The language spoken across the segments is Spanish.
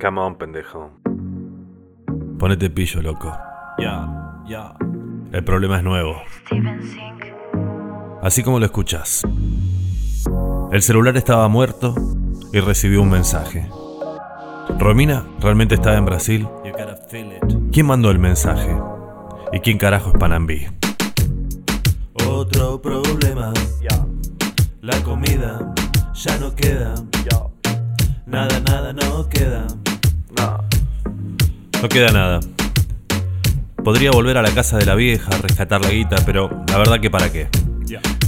Come on, pendejo. Ponete pillo, loco. Ya, ya. El problema es nuevo. Así como lo escuchas. El celular estaba muerto y recibió un mensaje. Romina realmente estaba en Brasil. ¿Quién mandó el mensaje? ¿Y quién carajo es Panambí? Otro problema. La comida ya no queda. Nada, nada no queda. No queda nada. Podría volver a la casa de la vieja, rescatar la guita, pero la verdad que para qué.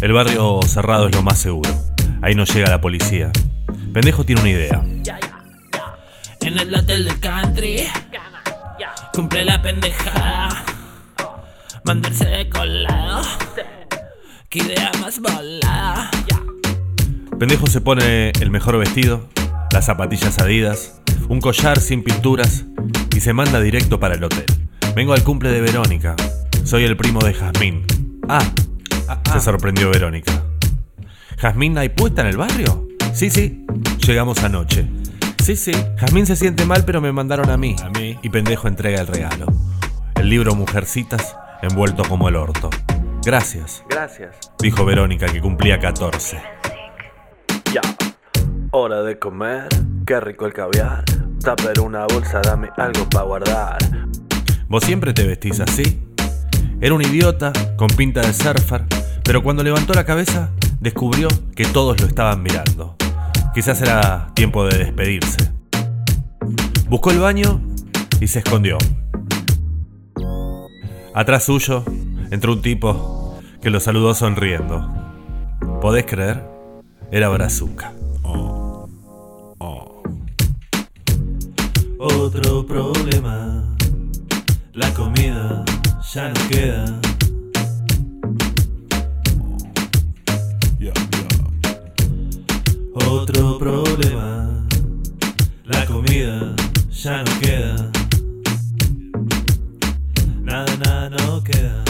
El barrio cerrado es lo más seguro. Ahí no llega la policía. Pendejo tiene una idea. En el hotel del country Cumple la pendejada Mandarse de colado Qué idea más volada Pendejo se pone el mejor vestido, las zapatillas adidas, un collar sin pinturas y se manda directo para el hotel. Vengo al cumple de Verónica. Soy el primo de Jazmín. Ah, se sorprendió Verónica. ¿Jazmín hay puesta en el barrio? Sí, sí. Llegamos anoche. Sí, sí. Jazmín se siente mal, pero me mandaron a mí. A mí. Y pendejo entrega el regalo. El libro Mujercitas, envuelto como el orto. Gracias, Gracias. dijo Verónica, que cumplía 14. Hora de comer. Qué rico el caviar. Taper una bolsa, dame algo para guardar. ¿Vos siempre te vestís así? Era un idiota, con pinta de surfer, pero cuando levantó la cabeza, descubrió que todos lo estaban mirando. Quizás era tiempo de despedirse. Buscó el baño y se escondió. Atrás suyo entró un tipo que lo saludó sonriendo. ¿Podés creer? Era Brazuca. Otro problema. La comida ya no queda. Otro problema. La comida ya no queda. Nada, nada no queda.